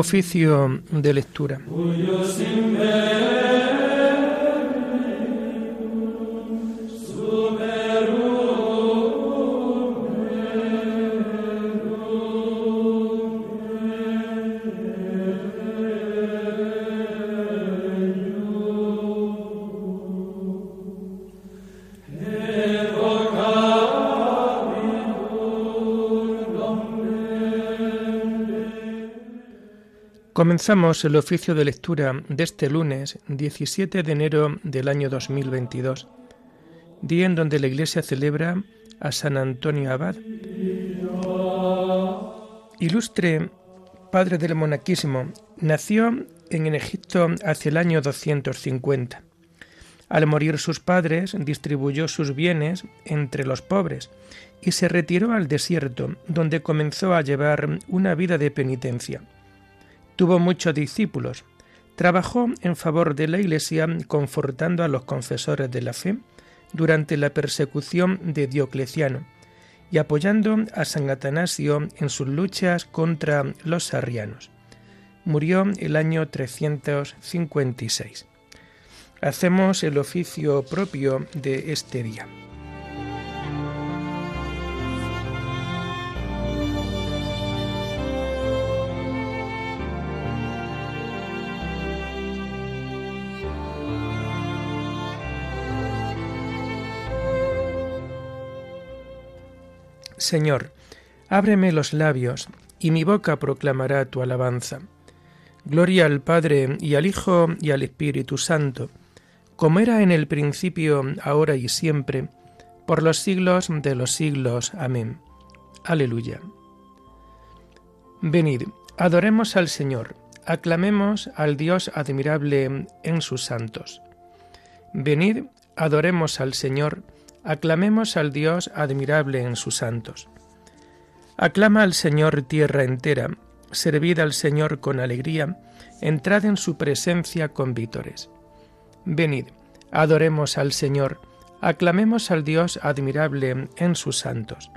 Oficio de lectura. Comenzamos el oficio de lectura de este lunes 17 de enero del año 2022, día en donde la Iglesia celebra a San Antonio Abad. Ilustre padre del monaquismo, nació en Egipto hacia el año 250. Al morir sus padres, distribuyó sus bienes entre los pobres y se retiró al desierto, donde comenzó a llevar una vida de penitencia Tuvo muchos discípulos. Trabajó en favor de la Iglesia confortando a los confesores de la fe durante la persecución de Diocleciano y apoyando a San Atanasio en sus luchas contra los arrianos. Murió el año 356. Hacemos el oficio propio de este día. Señor, ábreme los labios, y mi boca proclamará tu alabanza. Gloria al Padre y al Hijo y al Espíritu Santo, como era en el principio, ahora y siempre, por los siglos de los siglos. Amén. Aleluya. Venid, adoremos al Señor, aclamemos al Dios admirable en sus santos. Venid, adoremos al Señor, Aclamemos al Dios admirable en sus santos. Aclama al Señor tierra entera, servid al Señor con alegría, entrad en su presencia con vítores. Venid, adoremos al Señor, aclamemos al Dios admirable en sus santos.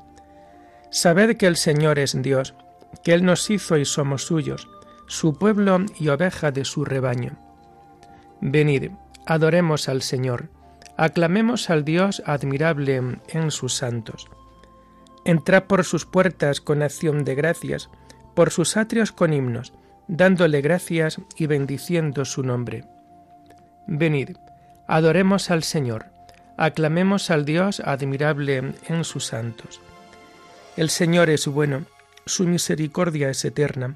Sabed que el Señor es Dios, que Él nos hizo y somos suyos, su pueblo y oveja de su rebaño. Venid, adoremos al Señor, Aclamemos al Dios admirable en sus santos. Entrad por sus puertas con acción de gracias, por sus atrios con himnos, dándole gracias y bendiciendo su nombre. Venid, adoremos al Señor, aclamemos al Dios admirable en sus santos. El Señor es bueno, su misericordia es eterna,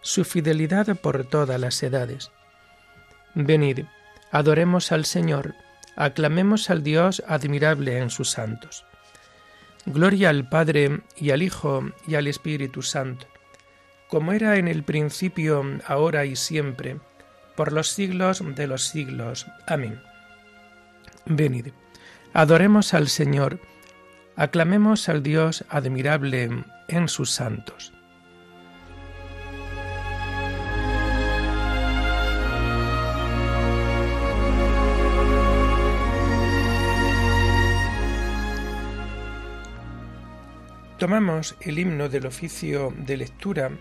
su fidelidad por todas las edades. Venid, adoremos al Señor, aclamemos al Dios admirable en sus santos. Gloria al Padre y al Hijo y al Espíritu Santo, como era en el principio, ahora y siempre, por los siglos de los siglos. Amén. Venid, adoremos al Señor, aclamemos al Dios admirable en sus santos. Tomamos el himno del oficio de lectura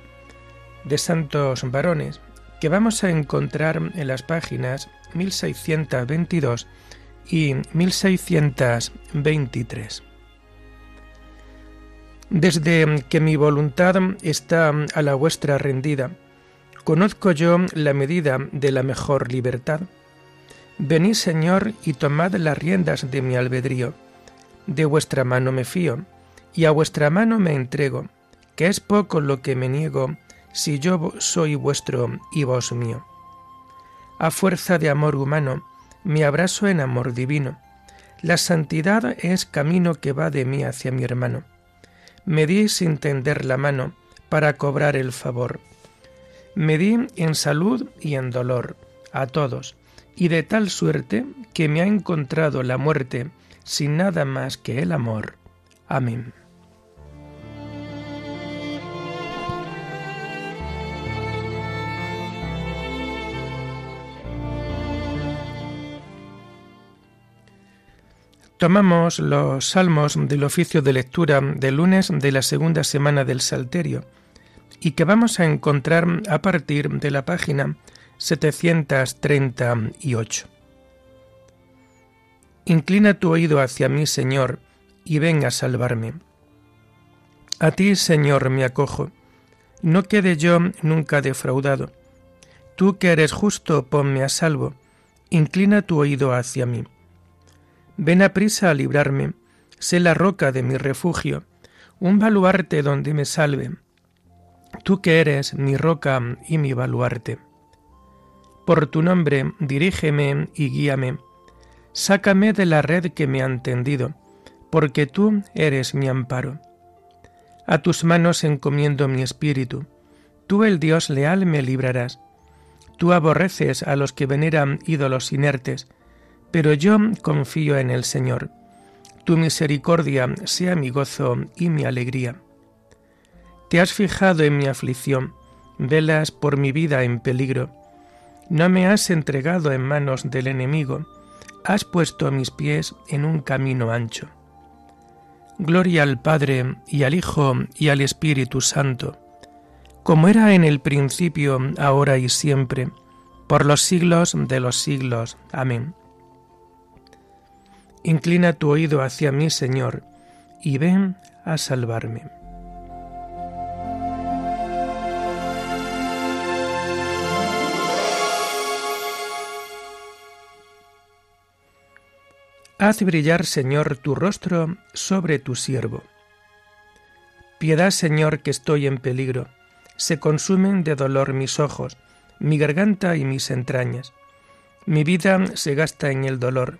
de santos varones que vamos a encontrar en las páginas 1622 y 1623. Desde que mi voluntad está a la vuestra rendida, conozco yo la medida de la mejor libertad. Venid, Señor, y tomad las riendas de mi albedrío. De vuestra mano me fío y a vuestra mano me entrego, que es poco lo que me niego si yo soy vuestro y vos mío. A fuerza de amor humano, me abrazo en amor divino. La santidad es camino que va de mí hacia mi hermano. Me di sin tender la mano para cobrar el favor. Me di en salud y en dolor a todos, y de tal suerte que me ha encontrado la muerte sin nada más que el amor. Amén. Tomamos los salmos del oficio de lectura del lunes de la segunda semana del Salterio y que vamos a encontrar a partir de la página 738. Inclina tu oído hacia mí, Señor, y ven a salvarme. A ti, Señor, me acojo. No quede yo nunca defraudado. Tú que eres justo, ponme a salvo. Inclina tu oído hacia mí. Ven a prisa a librarme. Sé la roca de mi refugio, un baluarte donde me salve. Tú que eres mi roca y mi baluarte. Por tu nombre, dirígeme y guíame Sácame de la red que me han tendido, porque tú eres mi amparo. A tus manos encomiendo mi espíritu. Tú, el Dios leal, me librarás. Tú aborreces a los que veneran ídolos inertes, pero yo confío en el Señor. Tu misericordia sea mi gozo y mi alegría. Te has fijado en mi aflicción, velas por mi vida en peligro. No me has entregado en manos del enemigo, has puesto mis pies en un camino ancho. Gloria al Padre y al Hijo y al Espíritu Santo, como era en el principio, ahora y siempre, por los siglos de los siglos. Amén. Inclina tu oído hacia mí, Señor, y ven a salvarme. Haz brillar, Señor, tu rostro sobre tu siervo. Piedad, Señor, que estoy en peligro. Se consumen de dolor mis ojos, mi garganta y mis entrañas. Mi vida se gasta en el dolor,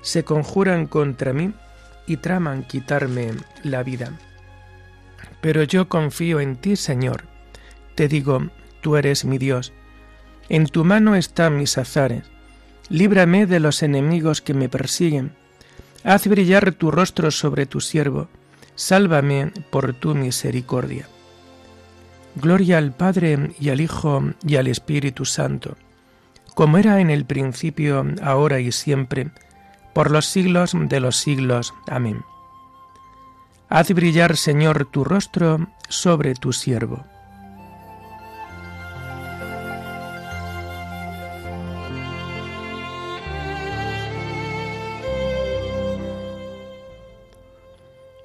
Se conjuran contra mí y traman quitarme la vida. Pero yo confío en ti, Señor. Te digo, tú eres mi Dios. En tu mano están mis azares. Líbrame de los enemigos que me persiguen Haz brillar tu rostro sobre tu siervo, sálvame por tu misericordia. Gloria al Padre y al Hijo y al Espíritu Santo, como era en el principio, ahora y siempre, por los siglos de los siglos. Amén. Haz brillar, Señor, tu rostro sobre tu siervo.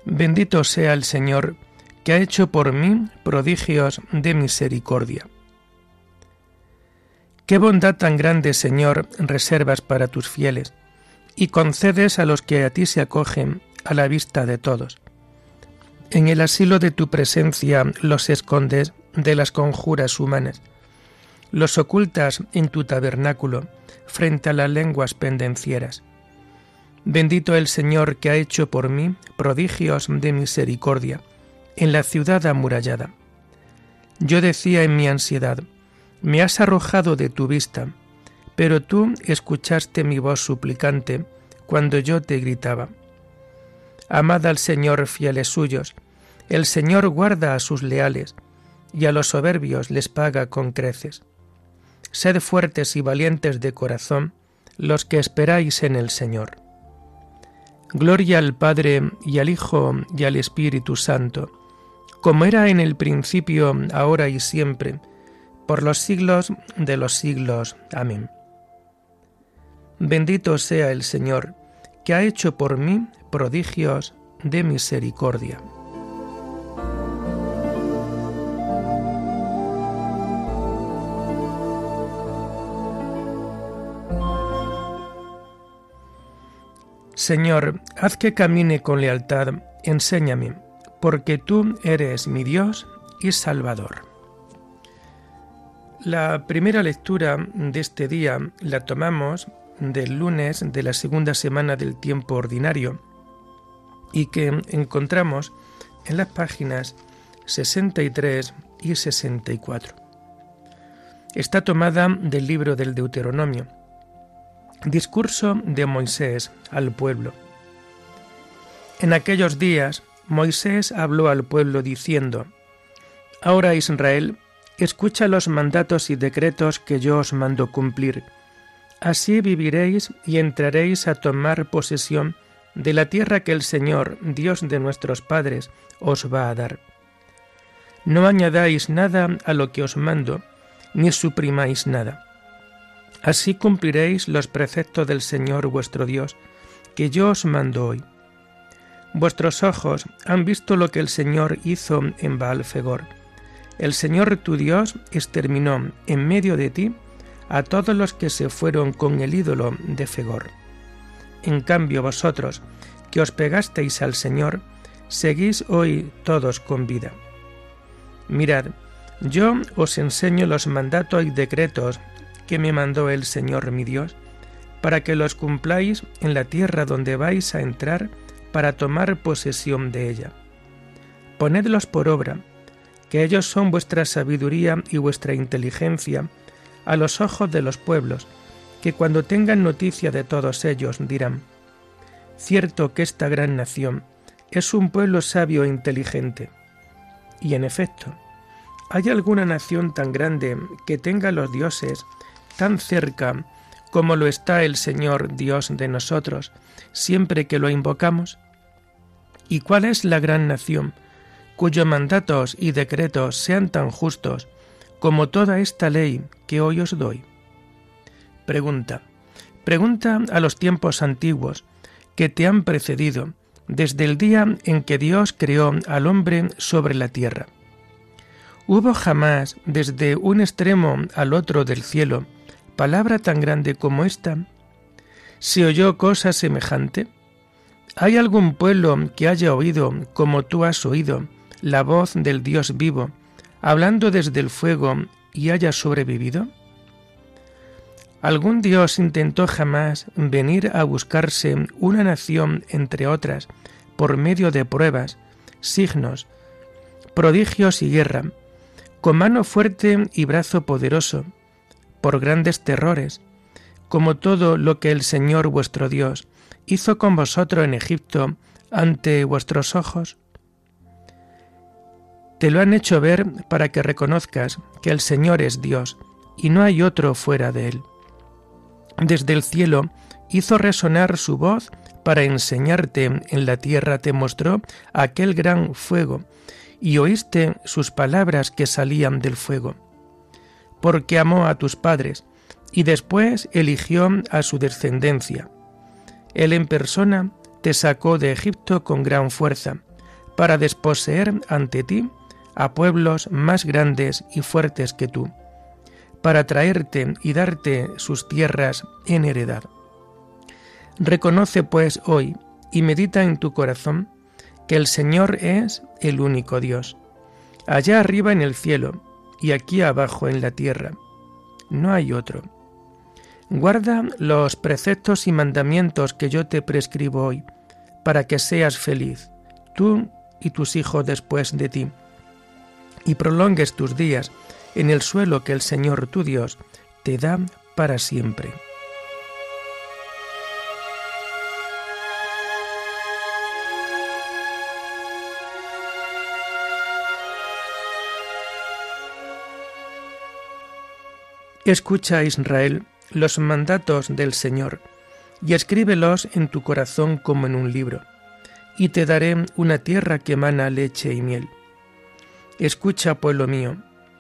Bendito sea el Señor, que ha hecho por mí prodigios de misericordia. Qué bondad tan grande, Señor, reservas para tus fieles, y concedes a los que a ti se acogen a la vista de todos. En el asilo de tu presencia los escondes de las conjuras humanas, los ocultas en tu tabernáculo frente a las lenguas pendencieras Bendito el Señor que ha hecho por mí prodigios de misericordia en la ciudad amurallada. Yo decía en mi ansiedad, me has arrojado de tu vista, pero tú escuchaste mi voz suplicante cuando yo te gritaba. Amad al Señor fieles suyos, el Señor guarda a sus leales, y a los soberbios les paga con creces. Sed fuertes y valientes de corazón los que esperáis en el Señor. Gloria al Padre y al Hijo y al Espíritu Santo, como era en el principio, ahora y siempre, por los siglos de los siglos. Amén. Bendito sea el Señor, que ha hecho por mí prodigios de misericordia. Señor, haz que camine con lealtad, enséñame, porque tú eres mi Dios y Salvador. La primera lectura de este día la tomamos del lunes de la segunda semana del tiempo ordinario y que encontramos en las páginas 63 y 64. Está tomada del libro del Deuteronomio. Discurso de Moisés al pueblo. En aquellos días Moisés habló al pueblo diciendo, Ahora Israel, escucha los mandatos y decretos que yo os mando cumplir. Así viviréis y entraréis a tomar posesión de la tierra que el Señor, Dios de nuestros padres, os va a dar. No añadáis nada a lo que os mando, ni suprimáis nada. Así cumpliréis los preceptos del Señor vuestro Dios, que yo os mando hoy. Vuestros ojos han visto lo que el Señor hizo en Baalfegor. El Señor tu Dios exterminó en medio de ti a todos los que se fueron con el ídolo de Fegor. En cambio vosotros, que os pegasteis al Señor, seguís hoy todos con vida. Mirad, yo os enseño los mandatos y decretos que me mandó el Señor mi Dios, para que los cumpláis en la tierra donde vais a entrar para tomar posesión de ella. Ponedlos por obra, que ellos son vuestra sabiduría y vuestra inteligencia a los ojos de los pueblos, que cuando tengan noticia de todos ellos dirán, cierto que esta gran nación es un pueblo sabio e inteligente. Y en efecto, ¿hay alguna nación tan grande que tenga los dioses tan cerca como lo está el Señor Dios de nosotros, siempre que lo invocamos? ¿Y cuál es la gran nación cuyos mandatos y decretos sean tan justos como toda esta ley que hoy os doy? Pregunta. Pregunta a los tiempos antiguos que te han precedido, desde el día en que Dios creó al hombre sobre la tierra. ¿Hubo jamás, desde un extremo al otro del cielo, palabra tan grande como esta? ¿Se oyó cosa semejante? ¿Hay algún pueblo que haya oído, como tú has oído, la voz del Dios vivo, hablando desde el fuego y haya sobrevivido? ¿Algún Dios intentó jamás venir a buscarse una nación entre otras por medio de pruebas, signos, prodigios y guerra, con mano fuerte y brazo poderoso, por grandes terrores, como todo lo que el Señor vuestro Dios hizo con vosotros en Egipto ante vuestros ojos? Te lo han hecho ver para que reconozcas que el Señor es Dios y no hay otro fuera de él. Desde el cielo hizo resonar su voz para enseñarte en la tierra, te mostró aquel gran fuego, y oíste sus palabras que salían del fuego. Porque amó a tus padres, y después eligió a su descendencia. Él en persona te sacó de Egipto con gran fuerza, para desposeer ante ti a pueblos más grandes y fuertes que tú para traerte y darte sus tierras en heredad. Reconoce pues hoy y medita en tu corazón que el Señor es el único Dios, allá arriba en el cielo y aquí abajo en la tierra. No hay otro. Guarda los preceptos y mandamientos que yo te prescribo hoy, para que seas feliz, tú y tus hijos después de ti, y prolongues tus días en el suelo que el Señor tu Dios te da para siempre. Escucha, Israel, los mandatos del Señor, y escríbelos en tu corazón como en un libro, y te daré una tierra que emana leche y miel. Escucha, pueblo mío,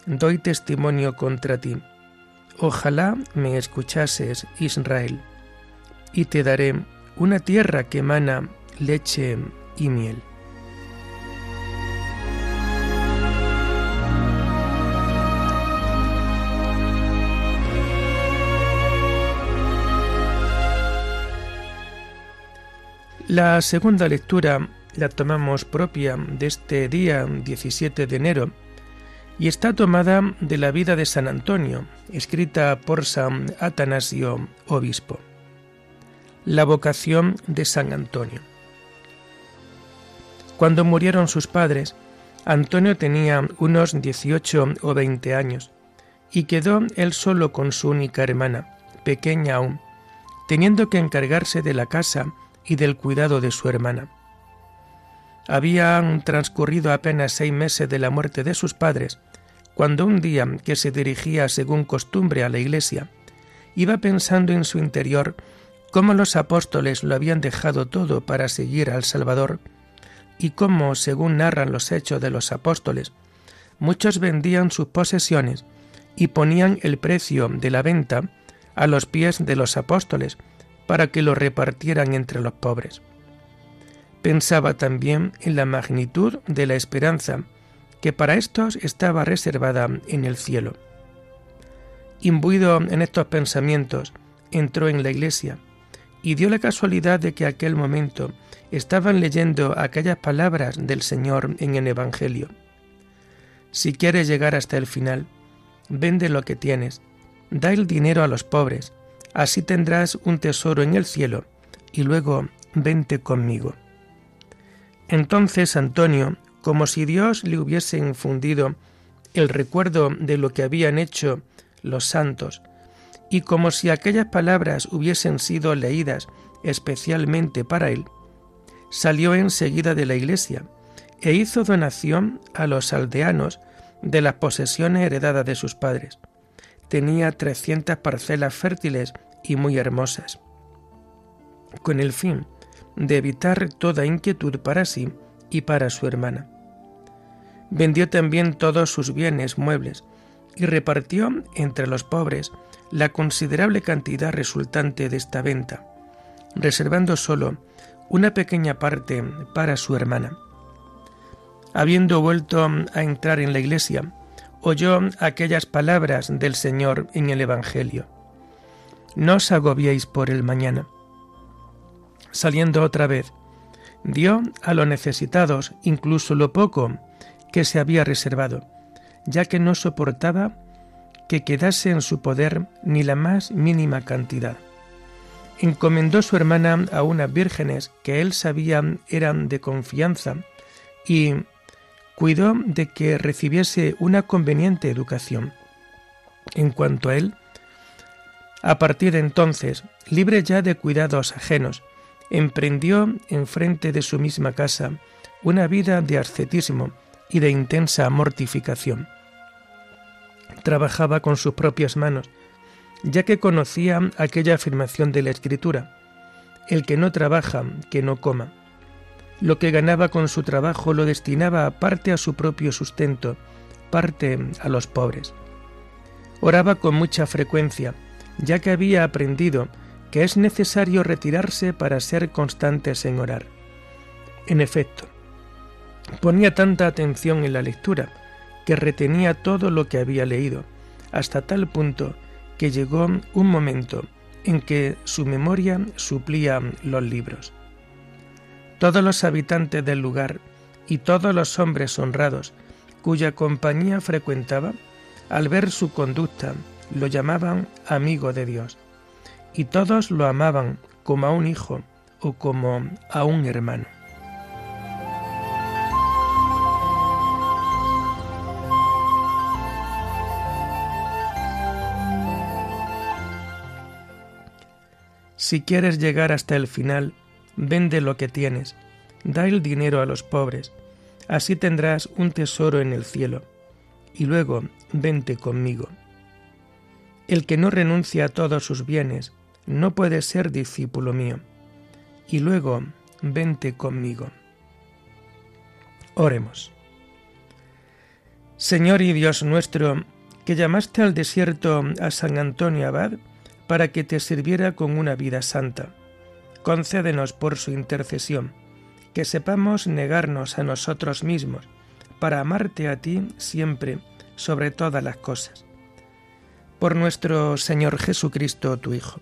doy testimonio contra ti. Ojalá me escuchases, Israel, y te daré una tierra que emana leche y miel. La segunda lectura la tomamos propia de este día 17 de enero y está tomada de la vida de San Antonio, escrita por San Atanasio, obispo. La vocación de San Antonio. Cuando murieron sus padres, Antonio tenía unos 18 o 20 años y quedó él solo con su única hermana, pequeña aún, teniendo que encargarse de la casa y del cuidado de su hermana. Habían transcurrido apenas seis meses de la muerte de sus padres, cuando un día que se dirigía según costumbre a la iglesia, iba pensando en su interior cómo los apóstoles lo habían dejado todo para seguir al Salvador, y cómo, según narran los hechos de los apóstoles, muchos vendían sus posesiones y ponían el precio de la venta a los pies de los apóstoles para que lo repartieran entre los pobres. Pensaba también en la magnitud de la esperanza que para estos estaba reservada en el cielo. Imbuido en estos pensamientos, entró en la iglesia y dio la casualidad de que aquel momento estaban leyendo aquellas palabras del Señor en el Evangelio. Si quieres llegar hasta el final, vende lo que tienes, da el dinero a los pobres, así tendrás un tesoro en el cielo, y luego vente conmigo. Entonces Antonio, como si Dios le hubiese infundido el recuerdo de lo que habían hecho los santos, y como si aquellas palabras hubiesen sido leídas especialmente para él, salió enseguida de la iglesia e hizo donación a los aldeanos de las posesiones heredadas de sus padres. Tenía trescientas parcelas fértiles y muy hermosas. Con el fin de evitar toda inquietud para sí y para su hermana. Vendió también todos sus bienes muebles y repartió entre los pobres la considerable cantidad resultante de esta venta, reservando solo una pequeña parte para su hermana. Habiendo vuelto a entrar en la iglesia, oyó aquellas palabras del Señor en el Evangelio. No os agobiéis por el mañana, saliendo otra vez, dio a los necesitados incluso lo poco que se había reservado, ya que no soportaba que quedase en su poder ni la más mínima cantidad. Encomendó su hermana a unas vírgenes que él sabía eran de confianza y cuidó de que recibiese una conveniente educación. En cuanto a él, a partir de entonces, libre ya de cuidados ajenos, emprendió en frente de su misma casa una vida de ascetismo y de intensa mortificación. Trabajaba con sus propias manos, ya que conocía aquella afirmación de la Escritura, el que no trabaja, que no coma. Lo que ganaba con su trabajo lo destinaba parte a su propio sustento, parte a los pobres. Oraba con mucha frecuencia, ya que había aprendido que es necesario retirarse para ser constantes en orar. En efecto, ponía tanta atención en la lectura que retenía todo lo que había leído, hasta tal punto que llegó un momento en que su memoria suplía los libros. Todos los habitantes del lugar y todos los hombres honrados cuya compañía frecuentaba, al ver su conducta, lo llamaban amigo de Dios y todos lo amaban como a un hijo o como a un hermano. Si quieres llegar hasta el final, vende lo que tienes, da el dinero a los pobres, así tendrás un tesoro en el cielo, y luego vente conmigo. El que no renuncia a todos sus bienes, no puedes ser discípulo mío. Y luego, vente conmigo. Oremos. Señor y Dios nuestro, que llamaste al desierto a San Antonio Abad para que te sirviera con una vida santa, concédenos por su intercesión que sepamos negarnos a nosotros mismos para amarte a ti siempre sobre todas las cosas. Por nuestro Señor Jesucristo, tu Hijo